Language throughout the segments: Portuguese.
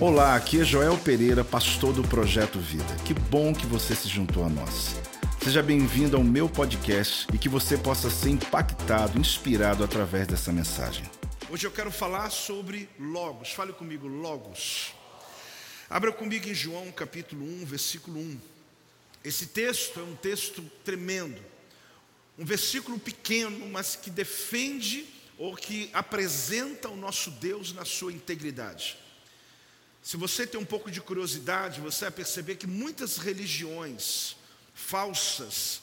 Olá, aqui é Joel Pereira, pastor do Projeto Vida. Que bom que você se juntou a nós. Seja bem-vindo ao meu podcast e que você possa ser impactado, inspirado através dessa mensagem. Hoje eu quero falar sobre Logos. Fale comigo, Logos. Abra comigo em João capítulo 1, versículo 1. Esse texto é um texto tremendo. Um versículo pequeno, mas que defende ou que apresenta o nosso Deus na sua integridade. Se você tem um pouco de curiosidade, você vai perceber que muitas religiões falsas,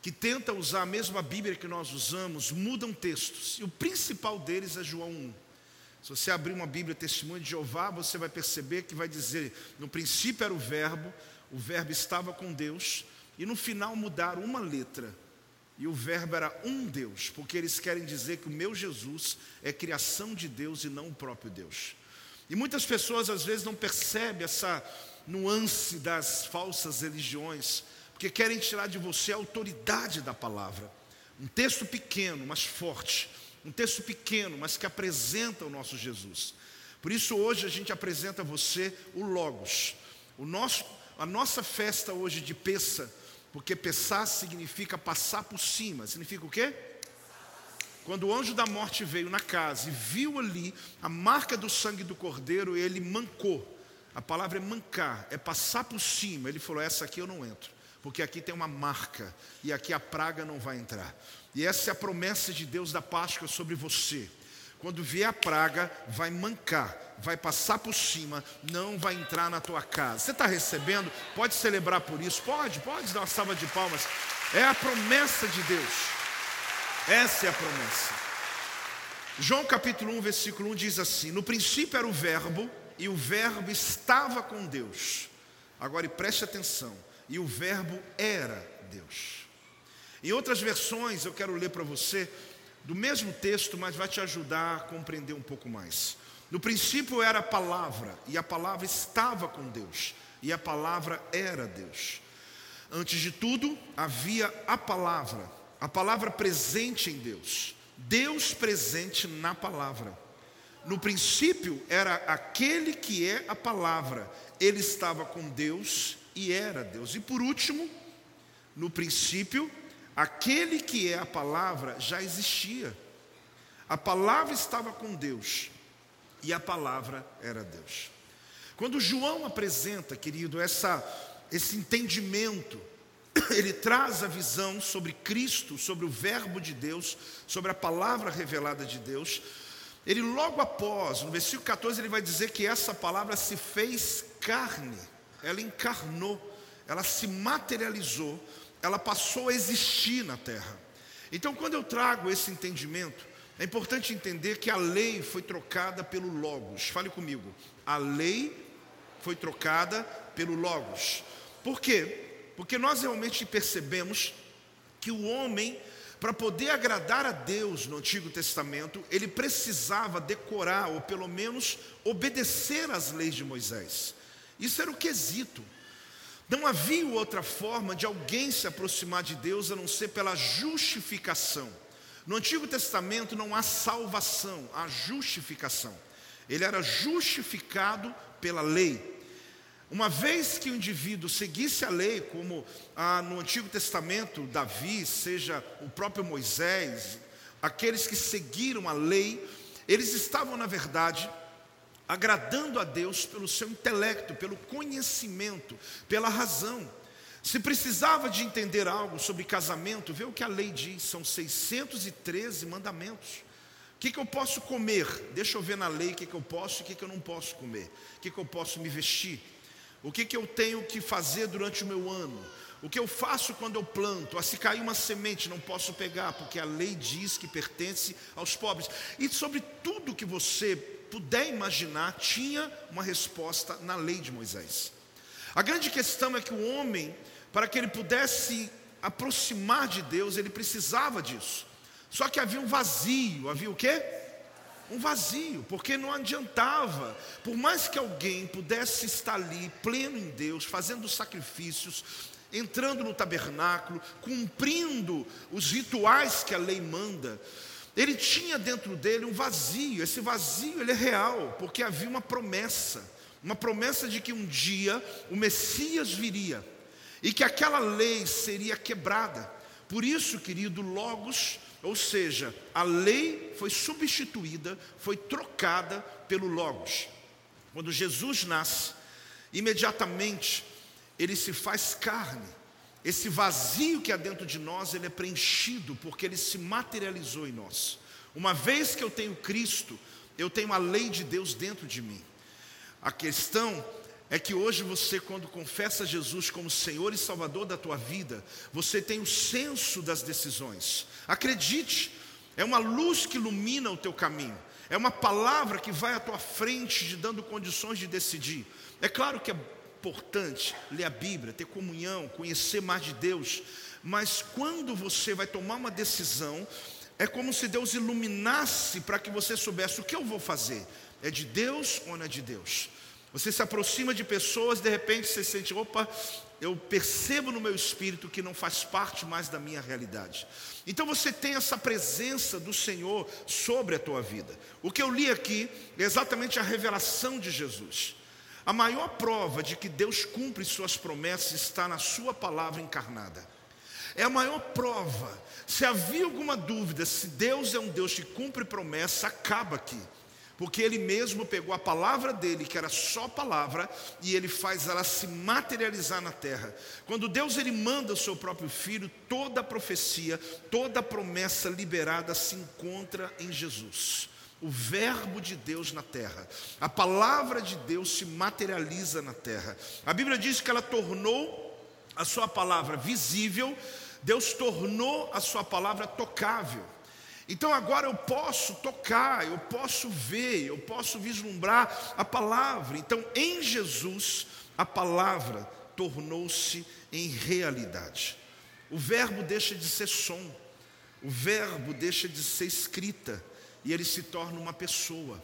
que tentam usar a mesma Bíblia que nós usamos, mudam textos. E o principal deles é João 1. Se você abrir uma Bíblia Testemunho de Jeová, você vai perceber que vai dizer: no princípio era o Verbo, o Verbo estava com Deus, e no final mudaram uma letra. E o Verbo era um Deus, porque eles querem dizer que o meu Jesus é criação de Deus e não o próprio Deus. E muitas pessoas às vezes não percebem essa nuance das falsas religiões, porque querem tirar de você a autoridade da palavra. Um texto pequeno, mas forte. Um texto pequeno, mas que apresenta o nosso Jesus. Por isso hoje a gente apresenta a você o Logos. O nosso, a nossa festa hoje de Peça, porque Pessar significa passar por cima. Significa o quê? Quando o anjo da morte veio na casa e viu ali a marca do sangue do cordeiro, ele mancou. A palavra é mancar, é passar por cima. Ele falou: Essa aqui eu não entro, porque aqui tem uma marca e aqui a praga não vai entrar. E essa é a promessa de Deus da Páscoa sobre você. Quando vier a praga, vai mancar, vai passar por cima, não vai entrar na tua casa. Você está recebendo? Pode celebrar por isso? Pode, pode dar uma salva de palmas. É a promessa de Deus. Essa é a promessa. João capítulo 1, versículo 1 diz assim: No princípio era o Verbo, e o Verbo estava com Deus. Agora preste atenção: e o Verbo era Deus. Em outras versões, eu quero ler para você do mesmo texto, mas vai te ajudar a compreender um pouco mais. No princípio era a palavra, e a palavra estava com Deus, e a palavra era Deus. Antes de tudo, havia a palavra a palavra presente em Deus, Deus presente na palavra. No princípio era aquele que é a palavra, ele estava com Deus e era Deus. E por último, no princípio, aquele que é a palavra já existia. A palavra estava com Deus e a palavra era Deus. Quando João apresenta, querido, essa, esse entendimento ele traz a visão sobre Cristo, sobre o Verbo de Deus, sobre a palavra revelada de Deus. Ele logo após, no versículo 14, ele vai dizer que essa palavra se fez carne, ela encarnou, ela se materializou, ela passou a existir na terra. Então, quando eu trago esse entendimento, é importante entender que a lei foi trocada pelo Logos. Fale comigo. A lei foi trocada pelo Logos. Por quê? Porque nós realmente percebemos que o homem, para poder agradar a Deus no Antigo Testamento, ele precisava decorar, ou pelo menos obedecer às leis de Moisés. Isso era o quesito. Não havia outra forma de alguém se aproximar de Deus a não ser pela justificação. No Antigo Testamento não há salvação, há justificação. Ele era justificado pela lei. Uma vez que o indivíduo seguisse a lei, como ah, no Antigo Testamento, Davi, seja o próprio Moisés, aqueles que seguiram a lei, eles estavam, na verdade, agradando a Deus pelo seu intelecto, pelo conhecimento, pela razão. Se precisava de entender algo sobre casamento, vê o que a lei diz, são 613 mandamentos. O que, que eu posso comer? Deixa eu ver na lei o que, que eu posso e o que, que eu não posso comer. O que, que eu posso me vestir? O que, que eu tenho que fazer durante o meu ano? O que eu faço quando eu planto? Ah, se cair uma semente, não posso pegar, porque a lei diz que pertence aos pobres. E sobre tudo que você puder imaginar, tinha uma resposta na lei de Moisés. A grande questão é que o homem, para que ele pudesse aproximar de Deus, ele precisava disso. Só que havia um vazio, havia o quê? Um vazio, porque não adiantava, por mais que alguém pudesse estar ali, pleno em Deus, fazendo sacrifícios, entrando no tabernáculo, cumprindo os rituais que a lei manda, ele tinha dentro dele um vazio, esse vazio ele é real, porque havia uma promessa, uma promessa de que um dia o Messias viria e que aquela lei seria quebrada. Por isso, querido, Logos, ou seja, a lei foi substituída, foi trocada pelo Logos. Quando Jesus nasce, imediatamente ele se faz carne. Esse vazio que há dentro de nós, ele é preenchido porque ele se materializou em nós. Uma vez que eu tenho Cristo, eu tenho a lei de Deus dentro de mim. A questão é que hoje você, quando confessa Jesus como Senhor e Salvador da tua vida, você tem o senso das decisões. Acredite, é uma luz que ilumina o teu caminho, é uma palavra que vai à tua frente, te dando condições de decidir. É claro que é importante ler a Bíblia, ter comunhão, conhecer mais de Deus, mas quando você vai tomar uma decisão, é como se Deus iluminasse para que você soubesse o que eu vou fazer. É de Deus ou não é de Deus? Você se aproxima de pessoas, de repente você sente, opa, eu percebo no meu espírito que não faz parte mais da minha realidade. Então você tem essa presença do Senhor sobre a tua vida. O que eu li aqui é exatamente a revelação de Jesus. A maior prova de que Deus cumpre suas promessas está na sua palavra encarnada. É a maior prova. Se havia alguma dúvida se Deus é um Deus que cumpre promessa, acaba aqui. Porque ele mesmo pegou a palavra dele, que era só palavra, e ele faz ela se materializar na terra. Quando Deus ele manda o seu próprio filho, toda a profecia, toda a promessa liberada se encontra em Jesus. O verbo de Deus na terra. A palavra de Deus se materializa na terra. A Bíblia diz que ela tornou a sua palavra visível, Deus tornou a sua palavra tocável. Então agora eu posso tocar, eu posso ver, eu posso vislumbrar a palavra. Então em Jesus a palavra tornou-se em realidade. O verbo deixa de ser som, o verbo deixa de ser escrita e ele se torna uma pessoa.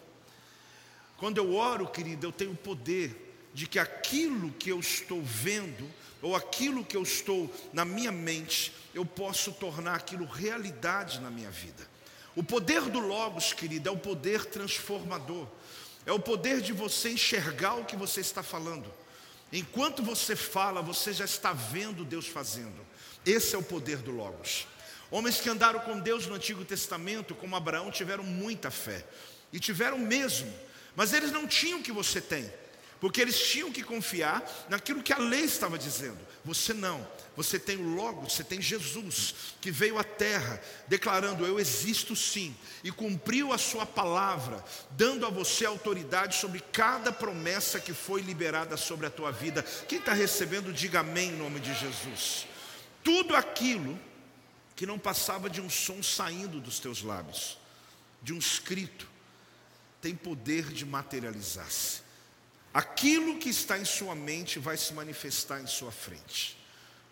Quando eu oro, querido, eu tenho o poder de que aquilo que eu estou vendo, ou aquilo que eu estou na minha mente, eu posso tornar aquilo realidade na minha vida. O poder do Logos, querido, é o poder transformador. É o poder de você enxergar o que você está falando. Enquanto você fala, você já está vendo Deus fazendo. Esse é o poder do Logos. Homens que andaram com Deus no Antigo Testamento, como Abraão, tiveram muita fé. E tiveram mesmo. Mas eles não tinham o que você tem. Porque eles tinham que confiar naquilo que a lei estava dizendo. Você não. Você tem o Logos, você tem Jesus, que veio à terra declarando: Eu existo sim, e cumpriu a sua palavra, dando a você autoridade sobre cada promessa que foi liberada sobre a tua vida. Quem está recebendo, diga amém em nome de Jesus. Tudo aquilo que não passava de um som saindo dos teus lábios, de um escrito, tem poder de materializar-se. Aquilo que está em sua mente vai se manifestar em sua frente.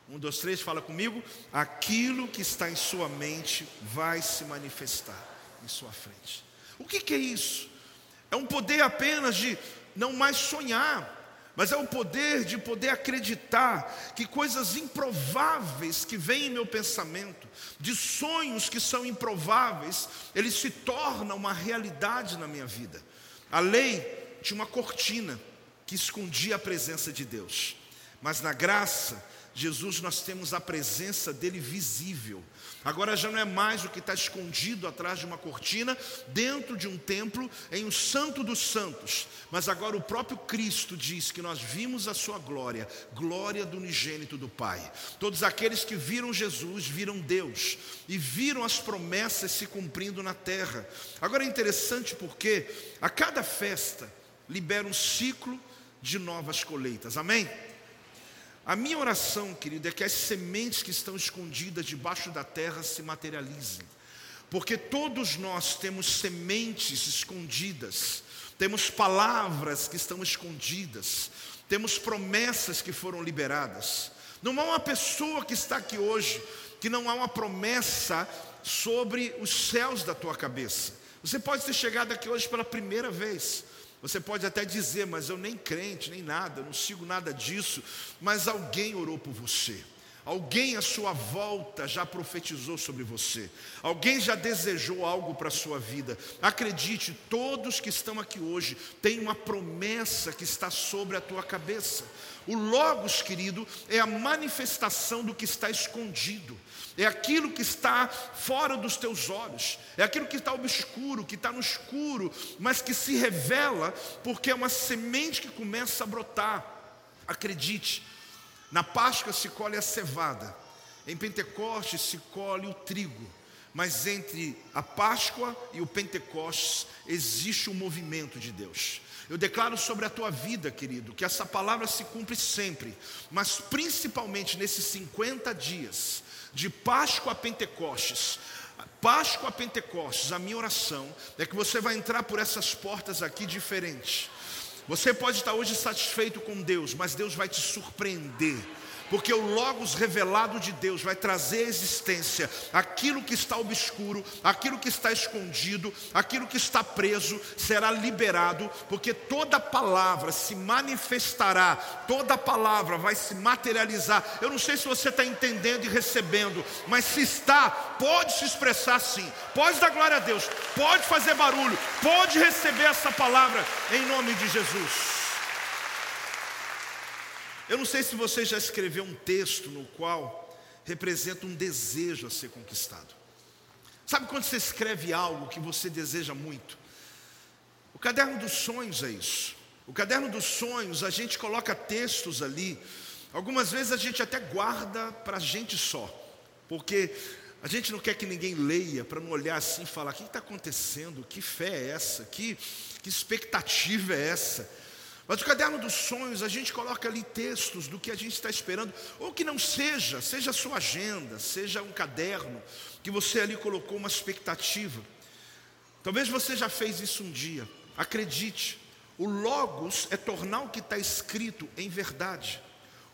Um, dois, três, fala comigo. Aquilo que está em sua mente vai se manifestar em sua frente. O que, que é isso? É um poder apenas de não mais sonhar, mas é o poder de poder acreditar que coisas improváveis que vêm em meu pensamento, de sonhos que são improváveis, eles se tornam uma realidade na minha vida. A lei tinha uma cortina que escondia a presença de Deus. Mas na graça, Jesus, nós temos a presença dele visível. Agora já não é mais o que está escondido atrás de uma cortina, dentro de um templo, em um santo dos santos. Mas agora o próprio Cristo diz que nós vimos a sua glória, glória do unigênito do Pai. Todos aqueles que viram Jesus, viram Deus e viram as promessas se cumprindo na terra. Agora é interessante porque a cada festa libera um ciclo de novas colheitas. Amém? A minha oração, querido, é que as sementes que estão escondidas debaixo da terra se materializem. Porque todos nós temos sementes escondidas, temos palavras que estão escondidas, temos promessas que foram liberadas. Não há uma pessoa que está aqui hoje que não há uma promessa sobre os céus da tua cabeça. Você pode ter chegado aqui hoje pela primeira vez. Você pode até dizer, mas eu nem crente, nem nada, não sigo nada disso. Mas alguém orou por você. Alguém à sua volta já profetizou sobre você. Alguém já desejou algo para a sua vida. Acredite, todos que estão aqui hoje têm uma promessa que está sobre a tua cabeça. O Logos, querido, é a manifestação do que está escondido. É aquilo que está fora dos teus olhos, é aquilo que está obscuro, que está no escuro, mas que se revela porque é uma semente que começa a brotar. Acredite, na Páscoa se colhe a cevada, em Pentecostes se colhe o trigo, mas entre a Páscoa e o Pentecostes existe um movimento de Deus. Eu declaro sobre a tua vida, querido, que essa palavra se cumpre sempre, mas principalmente nesses 50 dias, de Páscoa a Pentecostes. Páscoa a Pentecostes, a minha oração é que você vai entrar por essas portas aqui diferentes. Você pode estar hoje satisfeito com Deus, mas Deus vai te surpreender porque o Logos revelado de Deus vai trazer à existência aquilo que está obscuro, aquilo que está escondido, aquilo que está preso será liberado, porque toda palavra se manifestará, toda palavra vai se materializar. Eu não sei se você está entendendo e recebendo, mas se está, pode se expressar sim, pode dar glória a Deus, pode fazer barulho, pode receber essa palavra em nome de Jesus. Eu não sei se você já escreveu um texto no qual representa um desejo a ser conquistado. Sabe quando você escreve algo que você deseja muito? O caderno dos sonhos é isso. O caderno dos sonhos, a gente coloca textos ali. Algumas vezes a gente até guarda para a gente só, porque a gente não quer que ninguém leia para não olhar assim e falar: o que está acontecendo? Que fé é essa? Que, que expectativa é essa? Mas o caderno dos sonhos, a gente coloca ali textos do que a gente está esperando, ou que não seja, seja a sua agenda, seja um caderno, que você ali colocou uma expectativa. Talvez você já fez isso um dia, acredite, o Logos é tornar o que está escrito em verdade.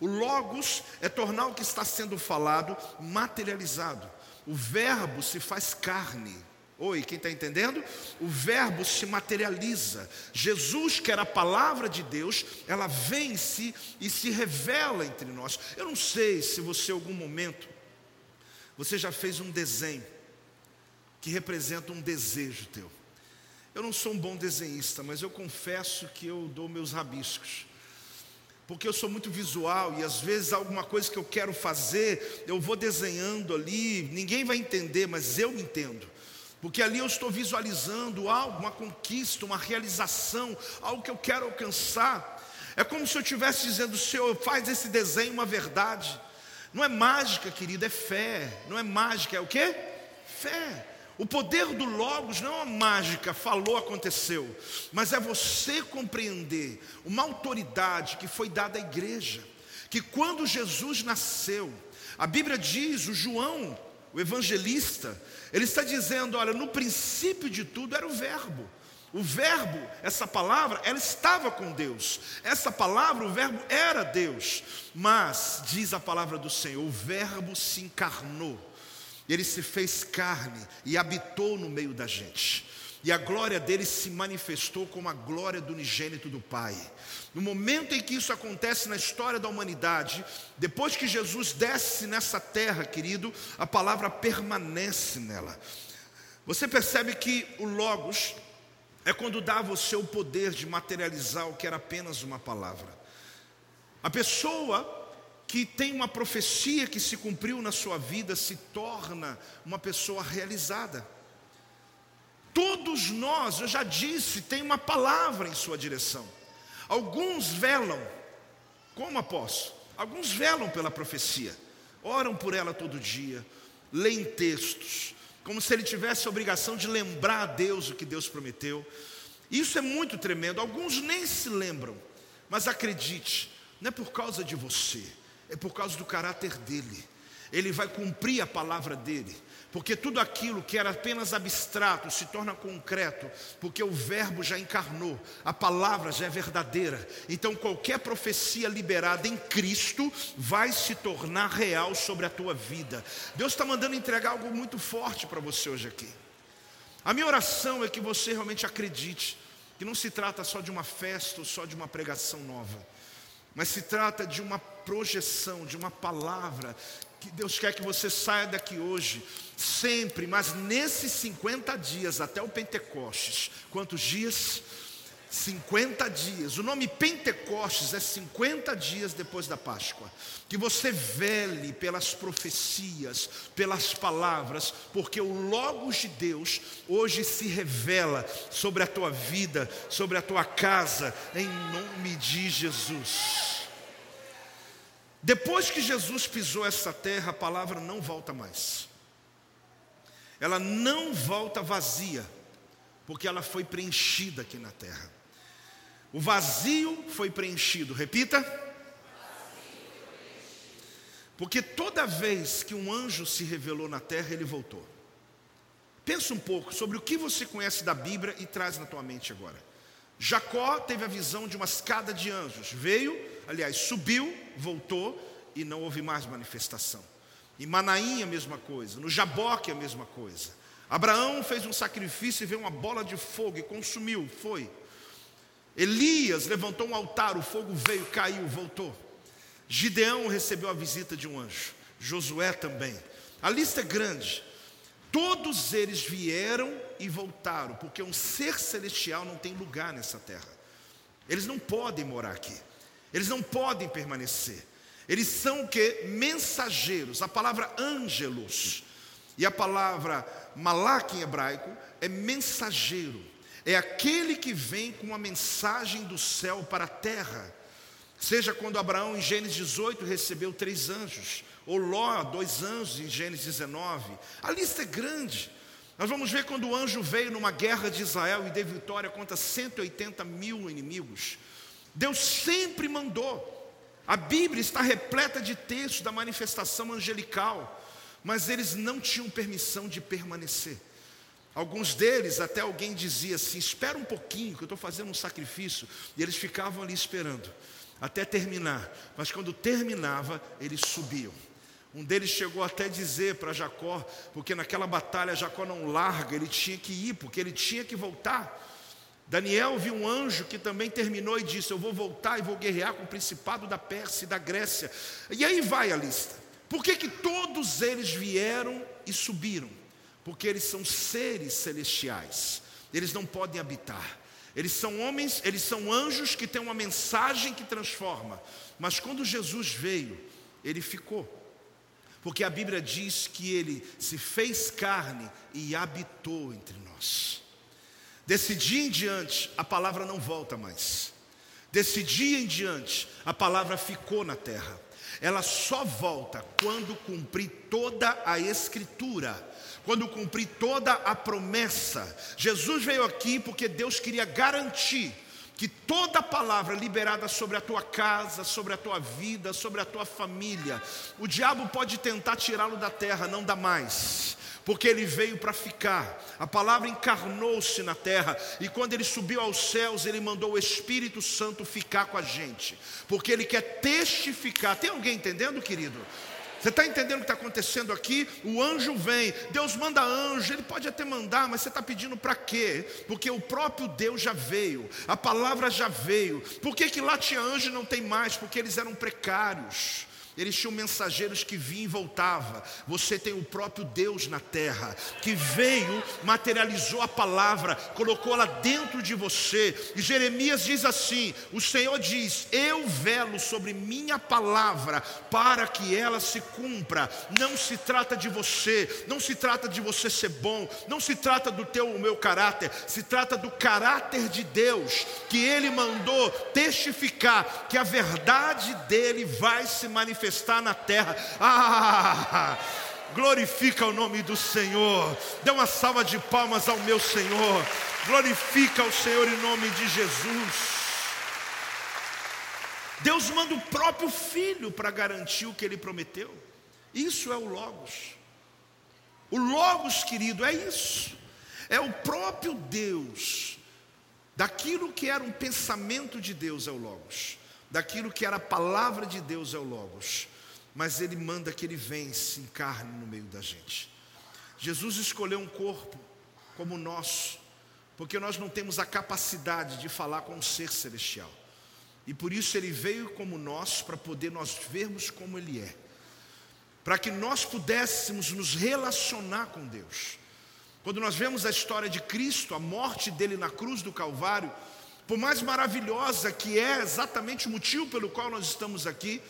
O Logos é tornar o que está sendo falado materializado. O Verbo se faz carne. Oi, quem está entendendo? O verbo se materializa. Jesus, que era a palavra de Deus, ela vence e se revela entre nós. Eu não sei se você, em algum momento, você já fez um desenho que representa um desejo teu. Eu não sou um bom desenhista, mas eu confesso que eu dou meus rabiscos. Porque eu sou muito visual e às vezes alguma coisa que eu quero fazer, eu vou desenhando ali, ninguém vai entender, mas eu entendo. Porque ali eu estou visualizando algo, uma conquista, uma realização, algo que eu quero alcançar. É como se eu estivesse dizendo, Senhor, faz esse desenho uma verdade. Não é mágica, querido, é fé. Não é mágica, é o quê? Fé. O poder do Logos não é uma mágica, falou, aconteceu, mas é você compreender uma autoridade que foi dada à igreja, que quando Jesus nasceu, a Bíblia diz, o João, o evangelista, ele está dizendo: olha, no princípio de tudo era o Verbo. O Verbo, essa palavra, ela estava com Deus. Essa palavra, o Verbo era Deus. Mas, diz a palavra do Senhor, o Verbo se encarnou. Ele se fez carne e habitou no meio da gente. E a glória dele se manifestou como a glória do unigênito do Pai. No momento em que isso acontece na história da humanidade, depois que Jesus desce nessa terra, querido, a palavra permanece nela. Você percebe que o Logos é quando dá a você o poder de materializar o que era apenas uma palavra. A pessoa que tem uma profecia que se cumpriu na sua vida se torna uma pessoa realizada. Todos nós, eu já disse, tem uma palavra em sua direção. Alguns velam, como apóstolo, alguns velam pela profecia, oram por ela todo dia, leem textos, como se ele tivesse a obrigação de lembrar a Deus o que Deus prometeu. Isso é muito tremendo. Alguns nem se lembram, mas acredite, não é por causa de você, é por causa do caráter dele. Ele vai cumprir a palavra dele. Porque tudo aquilo que era apenas abstrato se torna concreto, porque o Verbo já encarnou, a palavra já é verdadeira. Então, qualquer profecia liberada em Cristo vai se tornar real sobre a tua vida. Deus está mandando entregar algo muito forte para você hoje aqui. A minha oração é que você realmente acredite que não se trata só de uma festa ou só de uma pregação nova, mas se trata de uma projeção, de uma palavra que Deus quer que você saia daqui hoje, sempre, mas nesses 50 dias até o Pentecostes, quantos dias? 50 dias. O nome Pentecostes é 50 dias depois da Páscoa. Que você vele pelas profecias, pelas palavras, porque o Logos de Deus hoje se revela sobre a tua vida, sobre a tua casa, em nome de Jesus. Depois que Jesus pisou essa terra, a palavra não volta mais. Ela não volta vazia, porque ela foi preenchida aqui na terra. O vazio foi preenchido. Repita. Porque toda vez que um anjo se revelou na terra, ele voltou. Pensa um pouco sobre o que você conhece da Bíblia e traz na tua mente agora. Jacó teve a visão de uma escada de anjos. Veio, aliás, subiu, voltou e não houve mais manifestação. Em Manaim a mesma coisa, no Jaboque a mesma coisa. Abraão fez um sacrifício e veio uma bola de fogo e consumiu, foi. Elias levantou um altar, o fogo veio, caiu, voltou. Gideão recebeu a visita de um anjo. Josué também. A lista é grande. Todos eles vieram e voltaram, porque um ser celestial não tem lugar nessa terra. Eles não podem morar aqui. Eles não podem permanecer. Eles são o que? Mensageiros. A palavra ângelos e a palavra malak em hebraico é mensageiro é aquele que vem com uma mensagem do céu para a terra. Seja quando Abraão, em Gênesis 18, recebeu três anjos, ou Ló, dois anjos, em Gênesis 19. A lista é grande. Nós vamos ver quando o anjo veio numa guerra de Israel e deu vitória contra 180 mil inimigos. Deus sempre mandou. A Bíblia está repleta de textos da manifestação angelical, mas eles não tinham permissão de permanecer. Alguns deles, até alguém dizia assim: espera um pouquinho, que eu estou fazendo um sacrifício. E eles ficavam ali esperando, até terminar. Mas quando terminava, eles subiam. Um deles chegou até a dizer para Jacó, porque naquela batalha Jacó não larga, ele tinha que ir, porque ele tinha que voltar. Daniel viu um anjo que também terminou e disse: Eu vou voltar e vou guerrear com o principado da Pérsia e da Grécia. E aí vai a lista. Por que, que todos eles vieram e subiram? porque eles são seres celestiais, eles não podem habitar. Eles são homens, eles são anjos que têm uma mensagem que transforma. Mas quando Jesus veio, ele ficou. Porque a Bíblia diz que ele se fez carne e habitou entre nós. Desse dia em diante, a palavra não volta mais. Desse dia em diante, a palavra ficou na terra. Ela só volta quando cumprir toda a Escritura quando cumprir toda a promessa. Jesus veio aqui porque Deus queria garantir que toda palavra liberada sobre a tua casa, sobre a tua vida, sobre a tua família, o diabo pode tentar tirá-lo da terra, não dá mais porque ele veio para ficar. A palavra encarnou-se na terra, e quando ele subiu aos céus, ele mandou o Espírito Santo ficar com a gente, porque ele quer testificar. Tem alguém entendendo, querido? Você está entendendo o que está acontecendo aqui? O anjo vem, Deus manda anjo, ele pode até mandar, mas você está pedindo para quê? Porque o próprio Deus já veio, a palavra já veio. Por que, que lá tinha anjo e não tem mais? Porque eles eram precários. Eles tinham mensageiros que vinham e voltavam. Você tem o próprio Deus na terra, que veio, materializou a palavra, colocou ela dentro de você. E Jeremias diz assim: O Senhor diz: Eu velo sobre minha palavra para que ela se cumpra. Não se trata de você, não se trata de você ser bom, não se trata do teu o meu caráter, se trata do caráter de Deus, que ele mandou testificar que a verdade dele vai se manifestar manifestar na terra. Ah! Glorifica o nome do Senhor. Dê uma salva de palmas ao meu Senhor. Glorifica o Senhor em nome de Jesus. Deus manda o próprio filho para garantir o que ele prometeu. Isso é o Logos. O Logos, querido, é isso. É o próprio Deus. Daquilo que era um pensamento de Deus é o Logos daquilo que era a palavra de Deus é o Logos, mas ele manda que ele venha se encarne no meio da gente. Jesus escolheu um corpo como o nosso, porque nós não temos a capacidade de falar com um ser celestial. E por isso ele veio como nós, para poder nós vermos como ele é. Para que nós pudéssemos nos relacionar com Deus. Quando nós vemos a história de Cristo, a morte dele na cruz do Calvário, por mais maravilhosa que é exatamente o motivo pelo qual nós estamos aqui,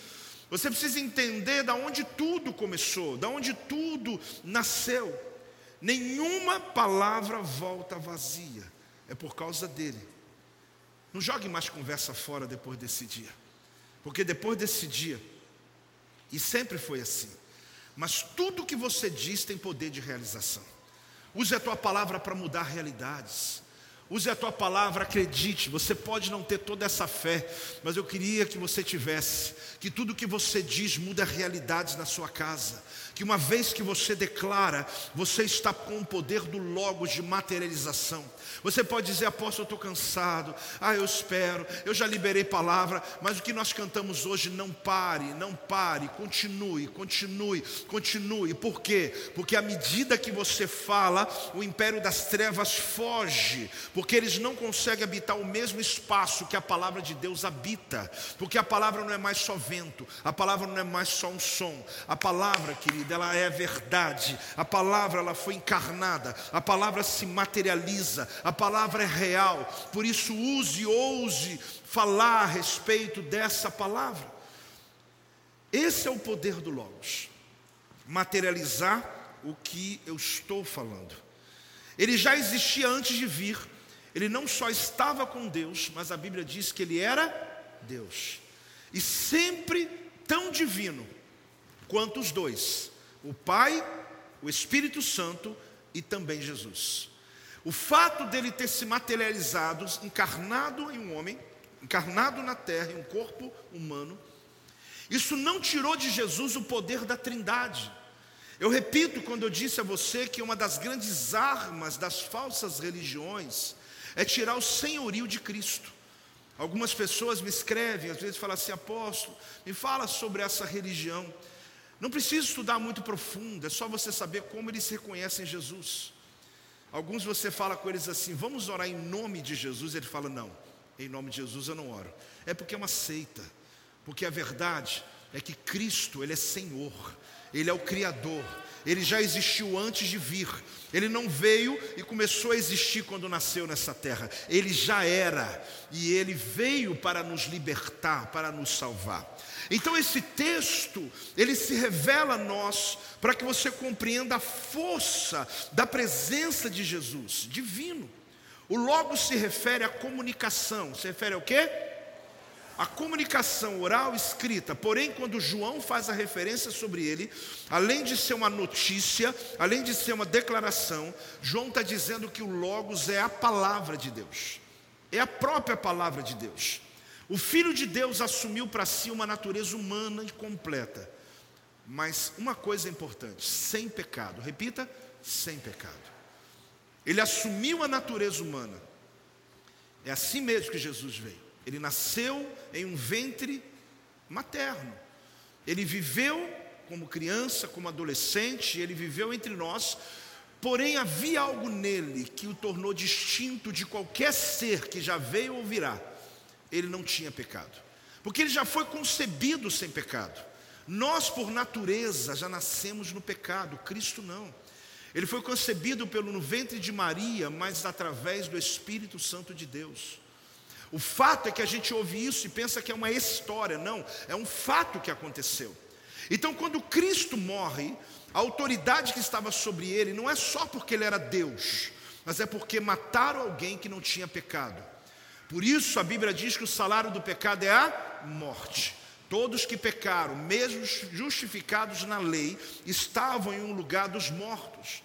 você precisa entender da onde tudo começou, da onde tudo nasceu. Nenhuma palavra volta vazia, é por causa dele. Não jogue mais conversa fora depois desse dia, porque depois desse dia, e sempre foi assim, mas tudo que você diz tem poder de realização. Use a tua palavra para mudar realidades. Use a tua palavra, acredite. Você pode não ter toda essa fé, mas eu queria que você tivesse. Que tudo que você diz muda realidades na sua casa. Que uma vez que você declara, você está com o poder do Logos de materialização. Você pode dizer, apóstolo, eu estou cansado. Ah, eu espero. Eu já liberei palavra. Mas o que nós cantamos hoje, não pare, não pare. Continue, continue, continue. Por quê? Porque à medida que você fala, o império das trevas foge porque eles não conseguem habitar o mesmo espaço que a palavra de Deus habita, porque a palavra não é mais só vento, a palavra não é mais só um som, a palavra, querida, ela é verdade, a palavra ela foi encarnada, a palavra se materializa, a palavra é real, por isso use, ouse falar a respeito dessa palavra. Esse é o poder do Logos, materializar o que eu estou falando. Ele já existia antes de vir, ele não só estava com Deus, mas a Bíblia diz que ele era Deus. E sempre tão divino quanto os dois: o Pai, o Espírito Santo e também Jesus. O fato dele ter se materializado, encarnado em um homem, encarnado na terra, em um corpo humano, isso não tirou de Jesus o poder da Trindade. Eu repito quando eu disse a você que uma das grandes armas das falsas religiões é tirar o senhorio de Cristo. Algumas pessoas me escrevem, às vezes falam assim, apóstolo, me fala sobre essa religião. Não precisa estudar muito profundo, é só você saber como eles reconhecem Jesus. Alguns você fala com eles assim, vamos orar em nome de Jesus, ele fala, não, em nome de Jesus eu não oro. É porque é uma seita, porque a verdade é que Cristo, Ele é Senhor, Ele é o Criador, ele já existiu antes de vir. Ele não veio e começou a existir quando nasceu nessa terra. Ele já era e ele veio para nos libertar, para nos salvar. Então esse texto, ele se revela a nós para que você compreenda a força da presença de Jesus, divino. O logo se refere à comunicação. Se refere ao quê? A comunicação oral escrita, porém, quando João faz a referência sobre ele, além de ser uma notícia, além de ser uma declaração, João está dizendo que o Logos é a palavra de Deus, é a própria palavra de Deus. O Filho de Deus assumiu para si uma natureza humana e completa, mas uma coisa é importante: sem pecado, repita, sem pecado. Ele assumiu a natureza humana, é assim mesmo que Jesus veio. Ele nasceu em um ventre materno. Ele viveu como criança, como adolescente, ele viveu entre nós, porém havia algo nele que o tornou distinto de qualquer ser que já veio ou virá. Ele não tinha pecado, porque ele já foi concebido sem pecado. Nós, por natureza, já nascemos no pecado, Cristo não. Ele foi concebido pelo no ventre de Maria, mas através do Espírito Santo de Deus. O fato é que a gente ouve isso e pensa que é uma história, não, é um fato que aconteceu. Então, quando Cristo morre, a autoridade que estava sobre ele não é só porque ele era Deus, mas é porque mataram alguém que não tinha pecado. Por isso a Bíblia diz que o salário do pecado é a morte. Todos que pecaram, mesmo justificados na lei, estavam em um lugar dos mortos.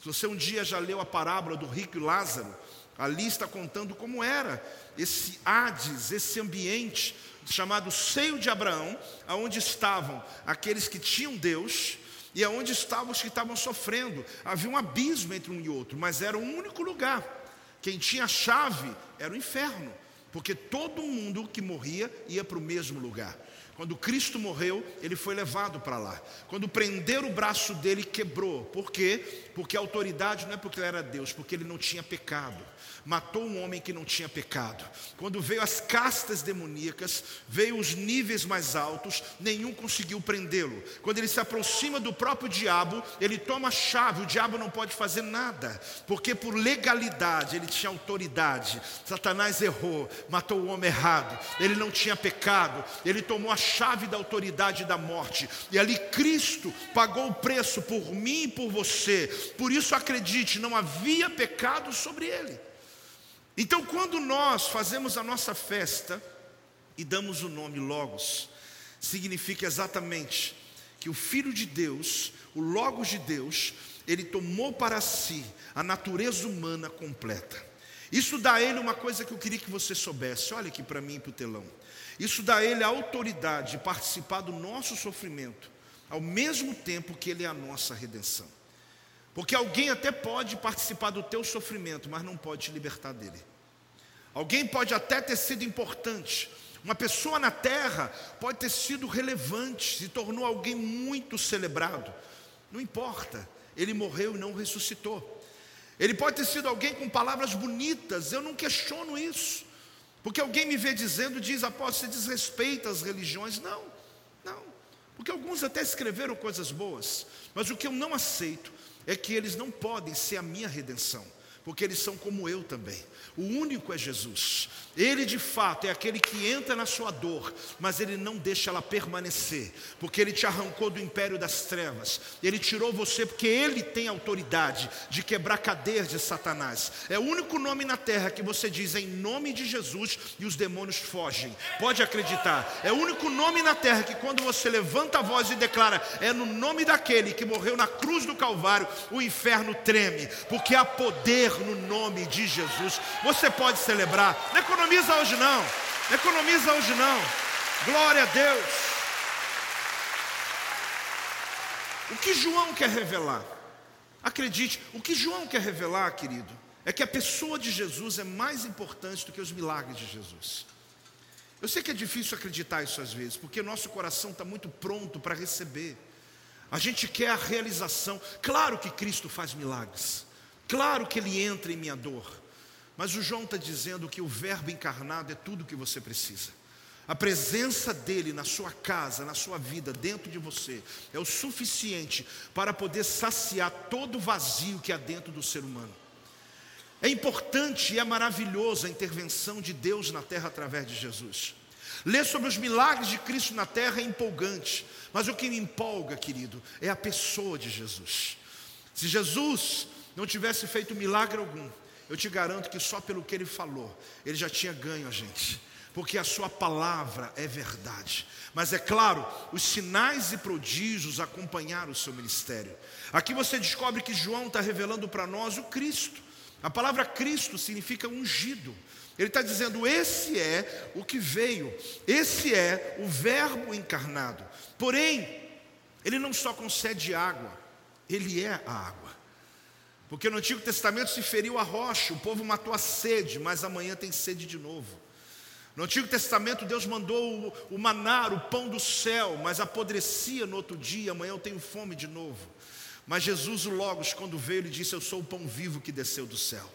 Se você um dia já leu a parábola do rico e Lázaro, ali está contando como era esse Hades, esse ambiente chamado seio de Abraão, aonde estavam aqueles que tinham Deus e aonde estavam os que estavam sofrendo. Havia um abismo entre um e outro, mas era um único lugar. Quem tinha a chave era o inferno, porque todo mundo que morria ia para o mesmo lugar. Quando Cristo morreu, ele foi levado para lá. Quando prenderam o braço dele, quebrou. Por quê? Porque a autoridade não é porque ele era Deus, porque ele não tinha pecado matou um homem que não tinha pecado. Quando veio as castas demoníacas, veio os níveis mais altos, nenhum conseguiu prendê-lo. Quando ele se aproxima do próprio diabo, ele toma a chave, o diabo não pode fazer nada, porque por legalidade ele tinha autoridade. Satanás errou, matou o homem errado, ele não tinha pecado, ele tomou a chave da autoridade da morte, e ali Cristo pagou o preço por mim e por você. Por isso acredite, não havia pecado sobre ele. Então, quando nós fazemos a nossa festa e damos o nome Logos, significa exatamente que o Filho de Deus, o Logos de Deus, ele tomou para si a natureza humana completa. Isso dá a ele uma coisa que eu queria que você soubesse. Olha aqui para mim e para o telão. Isso dá a ele a autoridade de participar do nosso sofrimento, ao mesmo tempo que ele é a nossa redenção. Porque alguém até pode participar do teu sofrimento, mas não pode te libertar dele. Alguém pode até ter sido importante. Uma pessoa na terra pode ter sido relevante, se tornou alguém muito celebrado. Não importa, ele morreu e não ressuscitou. Ele pode ter sido alguém com palavras bonitas, eu não questiono isso. Porque alguém me vê dizendo, diz, apóstolo, você desrespeita as religiões. Não, não. Porque alguns até escreveram coisas boas. Mas o que eu não aceito é que eles não podem ser a minha redenção, porque eles são como eu também. O único é Jesus. Ele de fato é aquele que entra na sua dor, mas ele não deixa ela permanecer, porque ele te arrancou do império das trevas. Ele tirou você porque ele tem autoridade de quebrar cadeias de Satanás. É o único nome na terra que você diz em nome de Jesus e os demônios fogem. Pode acreditar. É o único nome na terra que quando você levanta a voz e declara é no nome daquele que morreu na cruz do Calvário, o inferno treme, porque há poder no nome de Jesus. Você pode celebrar. Não economiza hoje não. não economiza hoje não. Glória a Deus. O que João quer revelar? Acredite, o que João quer revelar, querido, é que a pessoa de Jesus é mais importante do que os milagres de Jesus. Eu sei que é difícil acreditar isso às vezes, porque nosso coração está muito pronto para receber. A gente quer a realização. Claro que Cristo faz milagres. Claro que Ele entra em minha dor. Mas o João está dizendo que o Verbo encarnado é tudo o que você precisa. A presença dele na sua casa, na sua vida, dentro de você, é o suficiente para poder saciar todo o vazio que há dentro do ser humano. É importante e é maravilhoso a intervenção de Deus na terra através de Jesus. Ler sobre os milagres de Cristo na terra é empolgante, mas o que me empolga, querido, é a pessoa de Jesus. Se Jesus não tivesse feito milagre algum, eu te garanto que só pelo que ele falou, ele já tinha ganho a gente, porque a sua palavra é verdade. Mas é claro, os sinais e prodígios acompanharam o seu ministério. Aqui você descobre que João está revelando para nós o Cristo. A palavra Cristo significa ungido. Ele está dizendo: esse é o que veio, esse é o Verbo encarnado. Porém, ele não só concede água, ele é a água. Porque no Antigo Testamento se feriu a rocha, o povo matou a sede, mas amanhã tem sede de novo. No Antigo Testamento, Deus mandou o, o manar, o pão do céu, mas apodrecia no outro dia, amanhã eu tenho fome de novo. Mas Jesus, o Logos, quando veio, ele disse: Eu sou o pão vivo que desceu do céu.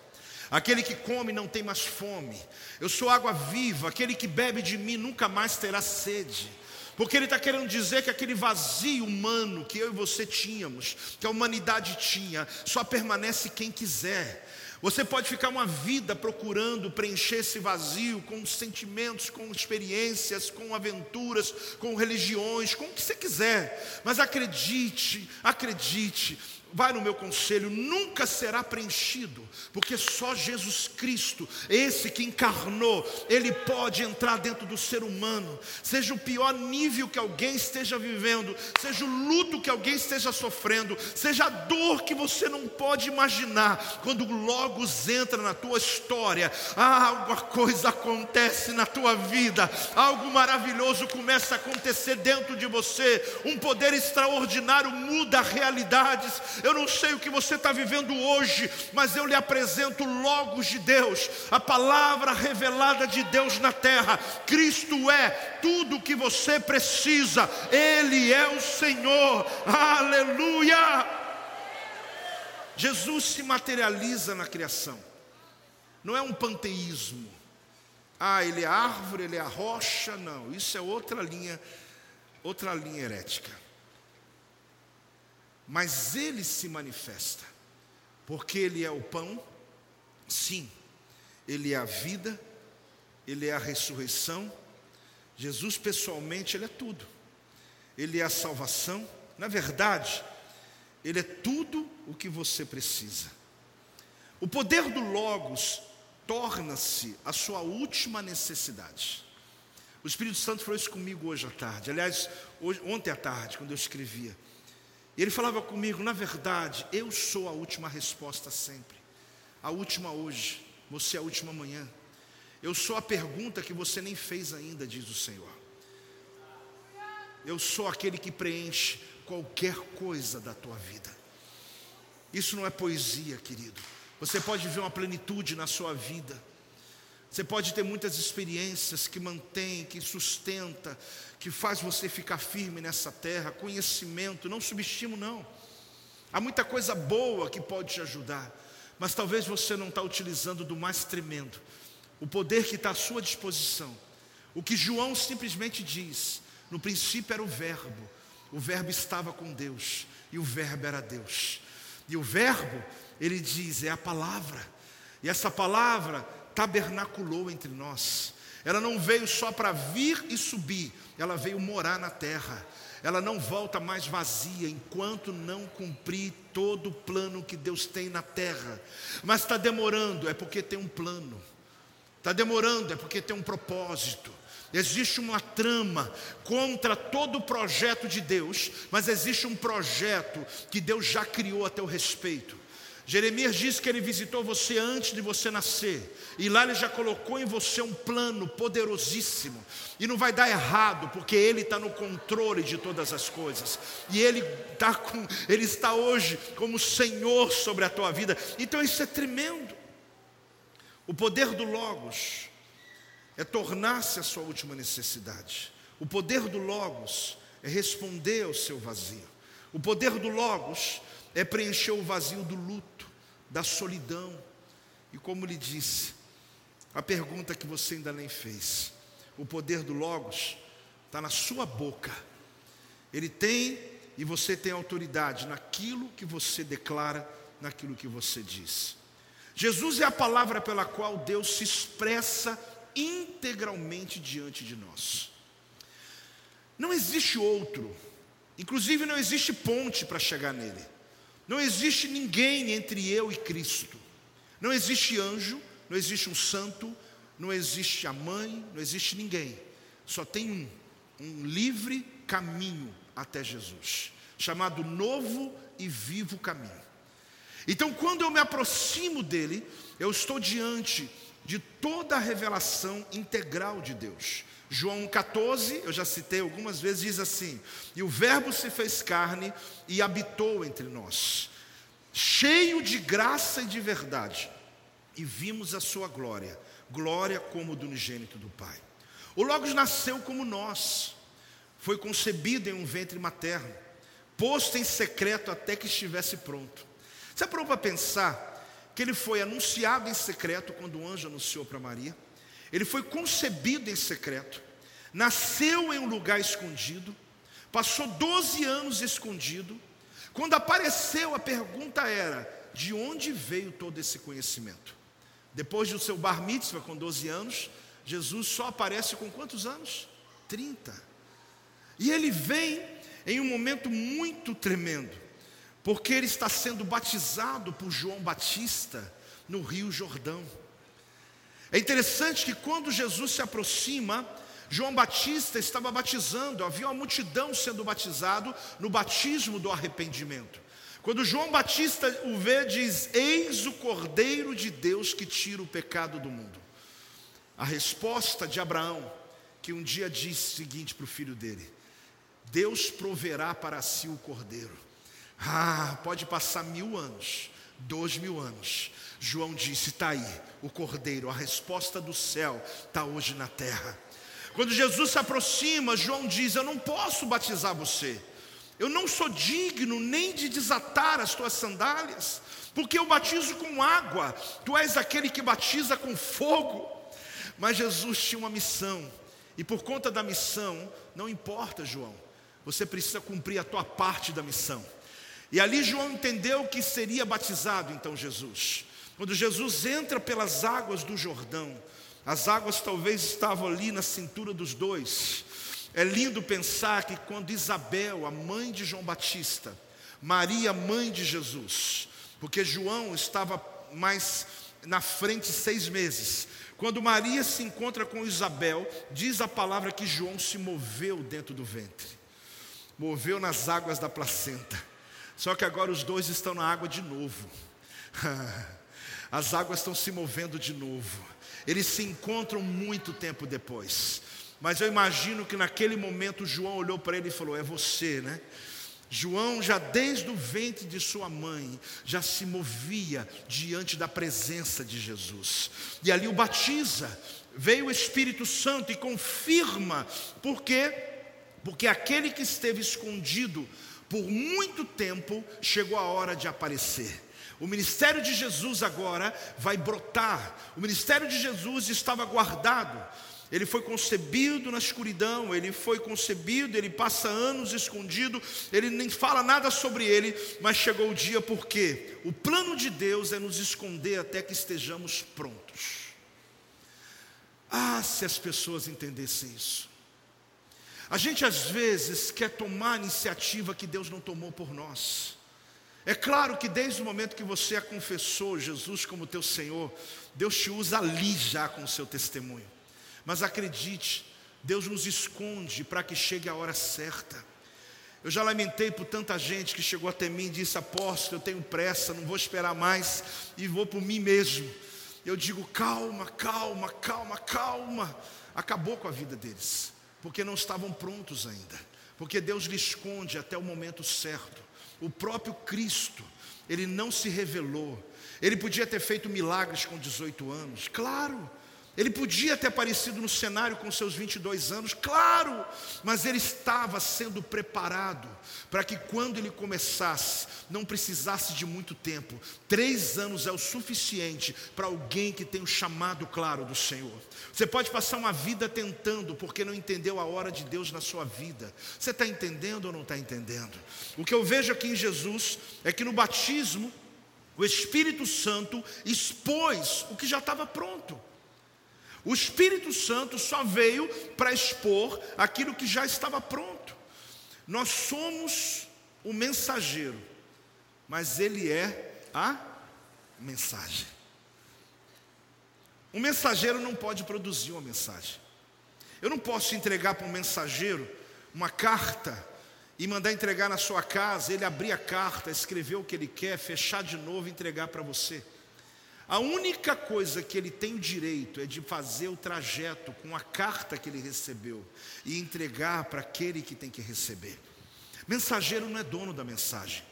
Aquele que come não tem mais fome. Eu sou água viva. Aquele que bebe de mim nunca mais terá sede. Porque ele está querendo dizer que aquele vazio humano que eu e você tínhamos, que a humanidade tinha, só permanece quem quiser. Você pode ficar uma vida procurando preencher esse vazio com sentimentos, com experiências, com aventuras, com religiões, com o que você quiser. Mas acredite, acredite, vai no meu conselho, nunca será preenchido, porque só Jesus Cristo, esse que encarnou, ele pode entrar dentro do ser humano, seja o pior nível que alguém esteja vivendo, seja o luto que alguém esteja sofrendo, seja a dor que você não pode imaginar, quando o Logos entra na tua história, alguma coisa acontece na tua vida, algo maravilhoso começa a acontecer dentro de você, um poder extraordinário muda realidades Eu não sei o que você está vivendo hoje, mas eu lhe apresento Logos de Deus, a palavra revelada de Deus na terra. Cristo é tudo o que você precisa, Ele é o Senhor, aleluia. Jesus se materializa na criação, não é um panteísmo. Ah, ele é árvore, ele é a rocha, não, isso é outra linha, outra linha herética mas ele se manifesta, porque ele é o pão, sim, ele é a vida, ele é a ressurreição. Jesus pessoalmente, ele é tudo, ele é a salvação, na verdade, ele é tudo o que você precisa. O poder do Logos torna-se a sua última necessidade. O Espírito Santo falou isso comigo hoje à tarde, aliás, hoje, ontem à tarde, quando eu escrevia. E ele falava comigo, na verdade, eu sou a última resposta sempre. A última hoje, você é a última amanhã. Eu sou a pergunta que você nem fez ainda, diz o Senhor. Eu sou aquele que preenche qualquer coisa da tua vida. Isso não é poesia, querido. Você pode ver uma plenitude na sua vida. Você pode ter muitas experiências que mantém, que sustenta, que faz você ficar firme nessa terra, conhecimento, não subestimo não. Há muita coisa boa que pode te ajudar, mas talvez você não está utilizando do mais tremendo, o poder que está à sua disposição. O que João simplesmente diz, no princípio era o verbo, o verbo estava com Deus, e o verbo era Deus. E o verbo, ele diz, é a palavra. E essa palavra tabernaculou entre nós. Ela não veio só para vir e subir, ela veio morar na terra. Ela não volta mais vazia enquanto não cumprir todo o plano que Deus tem na terra. Mas está demorando, é porque tem um plano. Está demorando, é porque tem um propósito. Existe uma trama contra todo o projeto de Deus, mas existe um projeto que Deus já criou a teu respeito. Jeremias diz que ele visitou você antes de você nascer, e lá ele já colocou em você um plano poderosíssimo, e não vai dar errado, porque ele está no controle de todas as coisas, e ele, tá com, ele está hoje como Senhor sobre a tua vida, então isso é tremendo. O poder do Logos é tornar-se a sua última necessidade, o poder do Logos é responder ao seu vazio, o poder do Logos é preencher o vazio do luto, da solidão. E como lhe disse, a pergunta que você ainda nem fez: o poder do Logos está na sua boca. Ele tem e você tem autoridade naquilo que você declara, naquilo que você diz. Jesus é a palavra pela qual Deus se expressa integralmente diante de nós. Não existe outro, inclusive não existe ponte para chegar nele. Não existe ninguém entre eu e Cristo. Não existe anjo, não existe um santo, não existe a mãe, não existe ninguém. Só tem um, um livre caminho até Jesus, chamado novo e vivo caminho. Então, quando eu me aproximo dele, eu estou diante de toda a revelação integral de Deus. João 14, eu já citei algumas vezes, diz assim: E o Verbo se fez carne e habitou entre nós, cheio de graça e de verdade, e vimos a sua glória, glória como do unigênito do Pai. O Logos nasceu como nós, foi concebido em um ventre materno, posto em secreto até que estivesse pronto. Você parou para pensar que ele foi anunciado em secreto quando o anjo anunciou para Maria? Ele foi concebido em secreto, nasceu em um lugar escondido, passou 12 anos escondido. Quando apareceu, a pergunta era: de onde veio todo esse conhecimento? Depois do seu bar mitzvah, com 12 anos, Jesus só aparece com quantos anos? 30. E ele vem em um momento muito tremendo, porque ele está sendo batizado por João Batista no Rio Jordão. É interessante que quando Jesus se aproxima, João Batista estava batizando, havia uma multidão sendo batizado no batismo do arrependimento. Quando João Batista o vê, diz: Eis o Cordeiro de Deus que tira o pecado do mundo. A resposta de Abraão, que um dia disse o seguinte para o filho dele: Deus proverá para si o cordeiro. Ah, pode passar mil anos, dois mil anos. João disse: está aí, o cordeiro, a resposta do céu está hoje na terra. Quando Jesus se aproxima, João diz: Eu não posso batizar você, eu não sou digno nem de desatar as tuas sandálias, porque eu batizo com água, tu és aquele que batiza com fogo. Mas Jesus tinha uma missão, e por conta da missão, não importa, João, você precisa cumprir a tua parte da missão. E ali João entendeu que seria batizado então Jesus. Quando Jesus entra pelas águas do Jordão, as águas talvez estavam ali na cintura dos dois. É lindo pensar que quando Isabel, a mãe de João Batista, Maria, mãe de Jesus, porque João estava mais na frente seis meses. Quando Maria se encontra com Isabel, diz a palavra que João se moveu dentro do ventre, moveu nas águas da placenta. Só que agora os dois estão na água de novo. As águas estão se movendo de novo. Eles se encontram muito tempo depois. Mas eu imagino que naquele momento João olhou para ele e falou: É você, né? João, já desde o ventre de sua mãe, já se movia diante da presença de Jesus. E ali o batiza. Veio o Espírito Santo e confirma, por quê? Porque aquele que esteve escondido por muito tempo chegou a hora de aparecer. O ministério de Jesus agora vai brotar. O ministério de Jesus estava guardado. Ele foi concebido na escuridão, ele foi concebido, ele passa anos escondido, ele nem fala nada sobre ele, mas chegou o dia porque o plano de Deus é nos esconder até que estejamos prontos. Ah, se as pessoas entendessem isso. A gente às vezes quer tomar a iniciativa que Deus não tomou por nós. É claro que desde o momento que você a confessou Jesus como teu Senhor, Deus te usa ali já com o seu testemunho. Mas acredite, Deus nos esconde para que chegue a hora certa. Eu já lamentei por tanta gente que chegou até mim e disse: Apóstolo, eu tenho pressa, não vou esperar mais e vou por mim mesmo. Eu digo: calma, calma, calma, calma. Acabou com a vida deles, porque não estavam prontos ainda, porque Deus lhe esconde até o momento certo o próprio Cristo, ele não se revelou. Ele podia ter feito milagres com 18 anos, claro. Ele podia ter aparecido no cenário com seus 22 anos, claro, mas ele estava sendo preparado para que quando ele começasse, não precisasse de muito tempo. Três anos é o suficiente para alguém que tem o chamado claro do Senhor. Você pode passar uma vida tentando, porque não entendeu a hora de Deus na sua vida. Você está entendendo ou não está entendendo? O que eu vejo aqui em Jesus é que no batismo, o Espírito Santo expôs o que já estava pronto. O Espírito Santo só veio para expor aquilo que já estava pronto. Nós somos o mensageiro, mas ele é a mensagem. Um mensageiro não pode produzir uma mensagem. Eu não posso entregar para um mensageiro uma carta e mandar entregar na sua casa, ele abrir a carta, escrever o que ele quer, fechar de novo e entregar para você. A única coisa que ele tem direito é de fazer o trajeto com a carta que ele recebeu e entregar para aquele que tem que receber. Mensageiro não é dono da mensagem.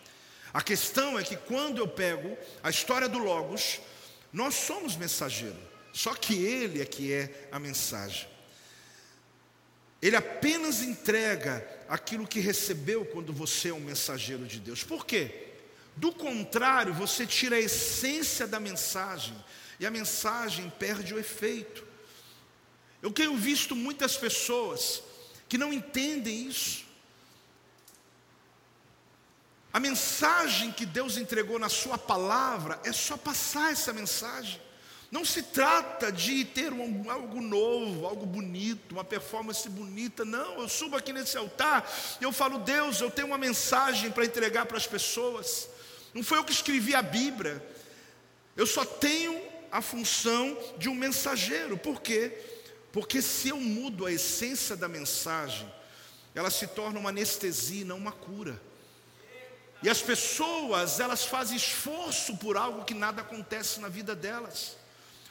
A questão é que quando eu pego a história do Logos, nós somos mensageiro, só que ele é que é a mensagem. Ele apenas entrega aquilo que recebeu quando você é um mensageiro de Deus. Por quê? Do contrário, você tira a essência da mensagem e a mensagem perde o efeito. Eu tenho visto muitas pessoas que não entendem isso. A mensagem que Deus entregou na Sua palavra é só passar essa mensagem. Não se trata de ter um, algo novo, algo bonito, uma performance bonita. Não, eu subo aqui nesse altar e eu falo, Deus, eu tenho uma mensagem para entregar para as pessoas. Não foi eu que escrevi a Bíblia. Eu só tenho a função de um mensageiro. Por quê? Porque se eu mudo a essência da mensagem, ela se torna uma anestesia, não uma cura. E as pessoas, elas fazem esforço por algo que nada acontece na vida delas.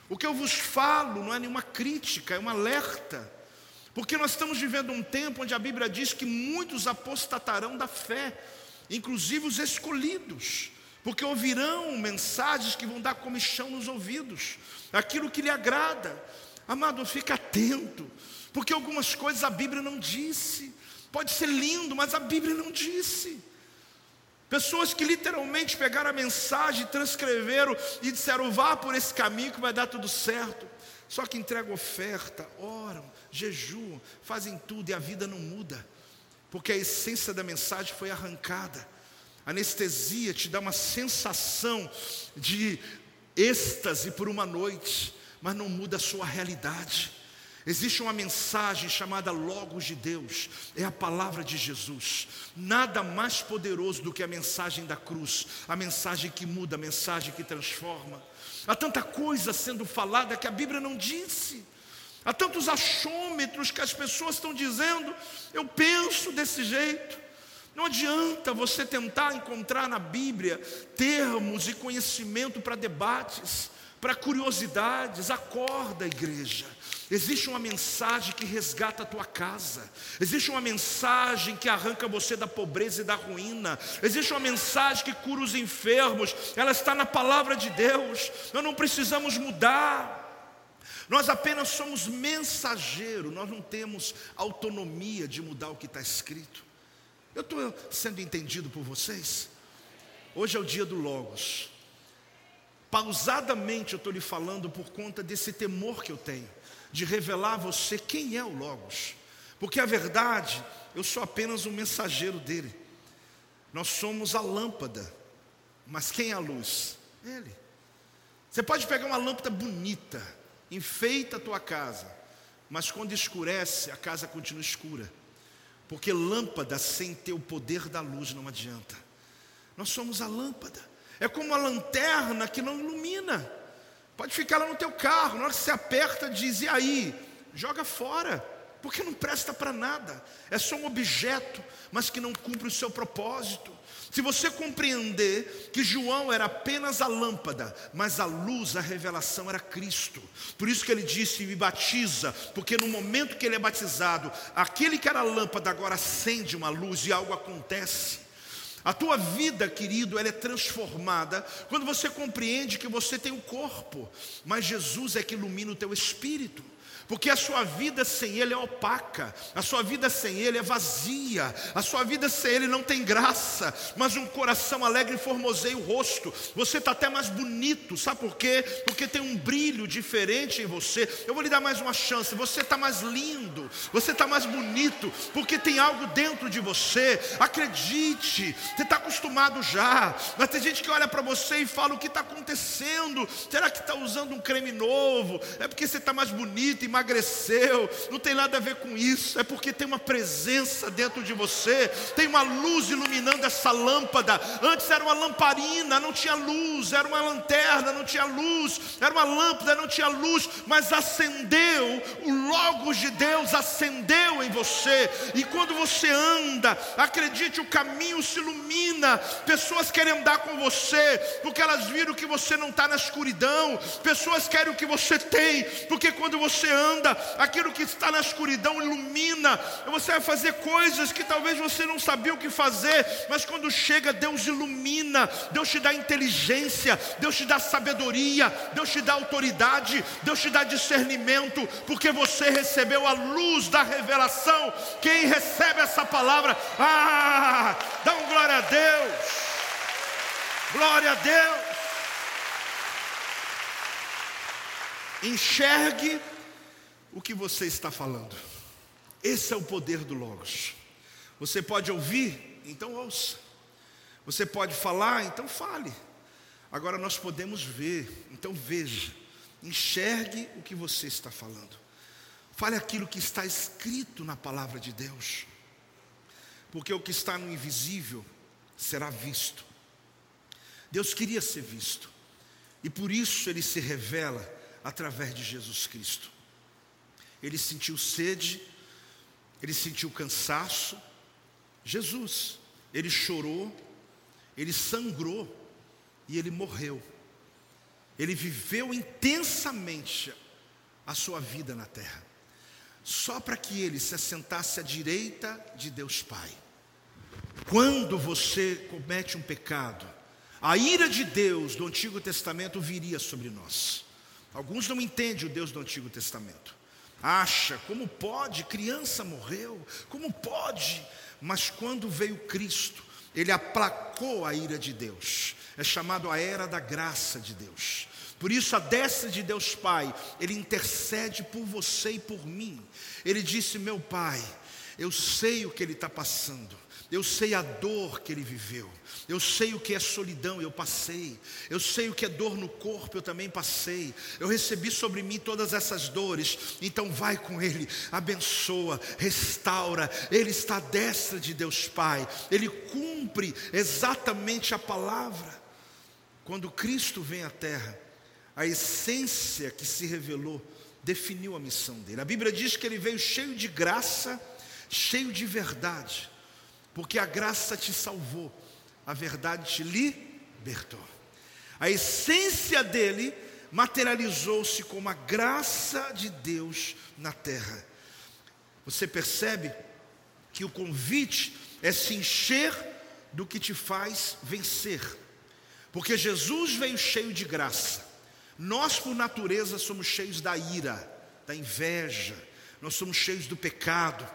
O que eu vos falo não é nenhuma crítica, é um alerta. Porque nós estamos vivendo um tempo onde a Bíblia diz que muitos apostatarão da fé. inclusive os escolhidos, porque ouvirão mensagens que vão dar comichão nos ouvidos, aquilo que lhe agrada. Amado, fica atento, porque algumas coisas a Bíblia não disse. Pode ser lindo, mas a Bíblia não disse. Pessoas que literalmente pegaram a mensagem, transcreveram e disseram: vá por esse caminho que vai dar tudo certo. Só que entregam oferta, oram, jejuam, fazem tudo e a vida não muda, porque a essência da mensagem foi arrancada. Anestesia te dá uma sensação de êxtase por uma noite, mas não muda a sua realidade. Existe uma mensagem chamada Logos de Deus, é a palavra de Jesus. Nada mais poderoso do que a mensagem da cruz, a mensagem que muda, a mensagem que transforma. Há tanta coisa sendo falada que a Bíblia não disse. Há tantos achômetros que as pessoas estão dizendo, eu penso desse jeito. Não adianta você tentar encontrar na Bíblia termos e conhecimento para debates, para curiosidades. Acorda, igreja. Existe uma mensagem que resgata a tua casa. Existe uma mensagem que arranca você da pobreza e da ruína. Existe uma mensagem que cura os enfermos. Ela está na palavra de Deus. Nós não precisamos mudar. Nós apenas somos mensageiro. Nós não temos autonomia de mudar o que está escrito. Eu estou sendo entendido por vocês? Hoje é o dia do Logos. Pausadamente eu estou lhe falando por conta desse temor que eu tenho de revelar a você quem é o Logos. Porque a verdade, eu sou apenas um mensageiro dele. Nós somos a lâmpada, mas quem é a luz? Ele. Você pode pegar uma lâmpada bonita, enfeita a tua casa, mas quando escurece, a casa continua escura. Porque lâmpada sem ter o poder da luz não adianta. Nós somos a lâmpada. É como a lanterna que não ilumina. Pode ficar lá no teu carro, na hora que você aperta, diz: e aí? Joga fora, porque não presta para nada. É só um objeto, mas que não cumpre o seu propósito. Se você compreender que João era apenas a lâmpada, mas a luz, a revelação era Cristo. Por isso que ele disse: me batiza, porque no momento que ele é batizado, aquele que era a lâmpada agora acende uma luz e algo acontece. A tua vida, querido, ela é transformada quando você compreende que você tem um corpo, mas Jesus é que ilumina o teu espírito. Porque a sua vida sem Ele é opaca, a sua vida sem Ele é vazia, a sua vida sem Ele não tem graça, mas um coração alegre formoseia o rosto, você está até mais bonito, sabe por quê? Porque tem um brilho diferente em você. Eu vou lhe dar mais uma chance, você está mais lindo, você está mais bonito, porque tem algo dentro de você, acredite, você está acostumado já, mas tem gente que olha para você e fala: o que está acontecendo? Será que está usando um creme novo? É porque você está mais bonito e emagreceu, não tem nada a ver com isso, é porque tem uma presença dentro de você, tem uma luz iluminando essa lâmpada. Antes era uma lamparina, não tinha luz, era uma lanterna, não tinha luz, era uma lâmpada, não tinha luz, mas acendeu, o Logos de Deus acendeu em você, e quando você anda, acredite, o caminho se ilumina, pessoas querem andar com você, porque elas viram que você não está na escuridão, pessoas querem o que você tem, porque quando você anda, anda, aquilo que está na escuridão ilumina. Você vai fazer coisas que talvez você não sabia o que fazer, mas quando chega, Deus ilumina, Deus te dá inteligência, Deus te dá sabedoria, Deus te dá autoridade, Deus te dá discernimento, porque você recebeu a luz da revelação. Quem recebe essa palavra, ah, dá um glória a Deus. Glória a Deus. Enxergue o que você está falando. Esse é o poder do Logos. Você pode ouvir, então ouça. Você pode falar, então fale. Agora nós podemos ver, então veja. Enxergue o que você está falando. Fale aquilo que está escrito na palavra de Deus. Porque o que está no invisível será visto. Deus queria ser visto. E por isso ele se revela através de Jesus Cristo ele sentiu sede, ele sentiu cansaço. Jesus, ele chorou, ele sangrou e ele morreu. Ele viveu intensamente a sua vida na terra, só para que ele se assentasse à direita de Deus Pai. quando você comete um pecado, a ira de Deus do Antigo Testamento viria sobre nós. Alguns não entendem o Deus do Antigo Testamento. Acha, como pode? Criança morreu, como pode? Mas quando veio Cristo, ele aplacou a ira de Deus. É chamado a era da graça de Deus. Por isso, a destra de Deus Pai, Ele intercede por você e por mim. Ele disse: Meu Pai, eu sei o que Ele está passando, eu sei a dor que Ele viveu, eu sei o que é solidão, eu passei, eu sei o que é dor no corpo, eu também passei, eu recebi sobre mim todas essas dores, então vai com Ele, abençoa, restaura, Ele está à destra de Deus Pai, Ele cumpre exatamente a palavra. Quando Cristo vem à terra, a essência que se revelou definiu a missão dele. A Bíblia diz que ele veio cheio de graça, cheio de verdade, porque a graça te salvou, a verdade te libertou. A essência dele materializou-se como a graça de Deus na terra. Você percebe que o convite é se encher do que te faz vencer, porque Jesus veio cheio de graça. Nós, por natureza, somos cheios da ira, da inveja, nós somos cheios do pecado,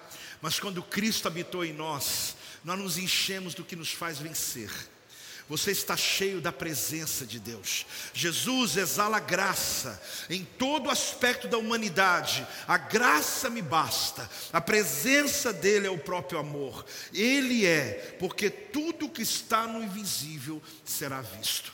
mas quando Cristo habitou em nós, nós nos enchemos do que nos faz vencer. Você está cheio da presença de Deus. Jesus exala graça em todo aspecto da humanidade. A graça me basta. A presença dele é o próprio amor. Ele é, porque tudo que está no invisível será visto.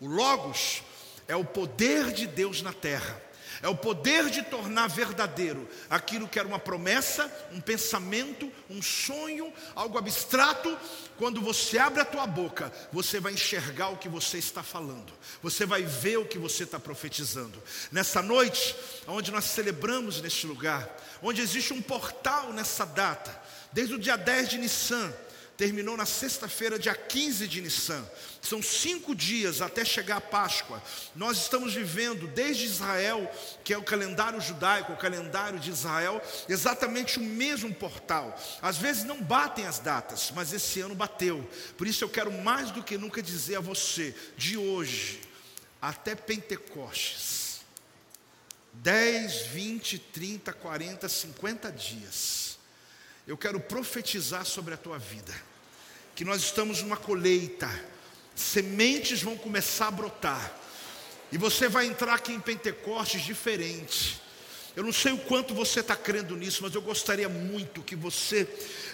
O Logos é o poder de Deus na terra. É o poder de tornar verdadeiro aquilo que era uma promessa, um pensamento, um sonho, algo abstrato. Quando você abre a tua boca, você vai enxergar o que você está falando, você vai ver o que você está profetizando. Nessa noite, onde nós celebramos neste lugar, onde existe um portal nessa data, desde o dia 10 de Nissan, terminou na sexta-feira, dia 15 de Nissan. São cinco dias até chegar a Páscoa. Nós estamos vivendo desde Israel, que é o calendário judaico, o calendário de Israel, exatamente o mesmo portal. Às vezes não batem as datas, mas esse ano bateu. Por isso eu quero mais do que nunca dizer a você, de hoje até Pentecostes, 10, 20, 30, 40, 50 dias. Eu quero profetizar sobre a tua vida que nós estamos numa colheita, sementes vão começar a brotar, e você vai entrar aqui em Pentecostes diferente. Eu não sei o quanto você está crendo nisso, mas eu gostaria muito que você,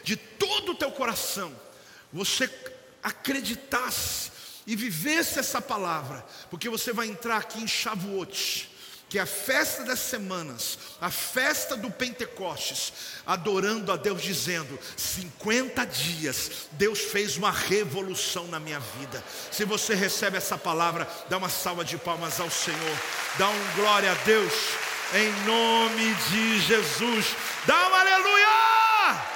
de todo o teu coração, você acreditasse e vivesse essa palavra, porque você vai entrar aqui em Shavuot que a festa das semanas, a festa do Pentecostes, adorando a Deus, dizendo: 50 dias, Deus fez uma revolução na minha vida. Se você recebe essa palavra, dá uma salva de palmas ao Senhor, dá um glória a Deus, em nome de Jesus, dá um aleluia!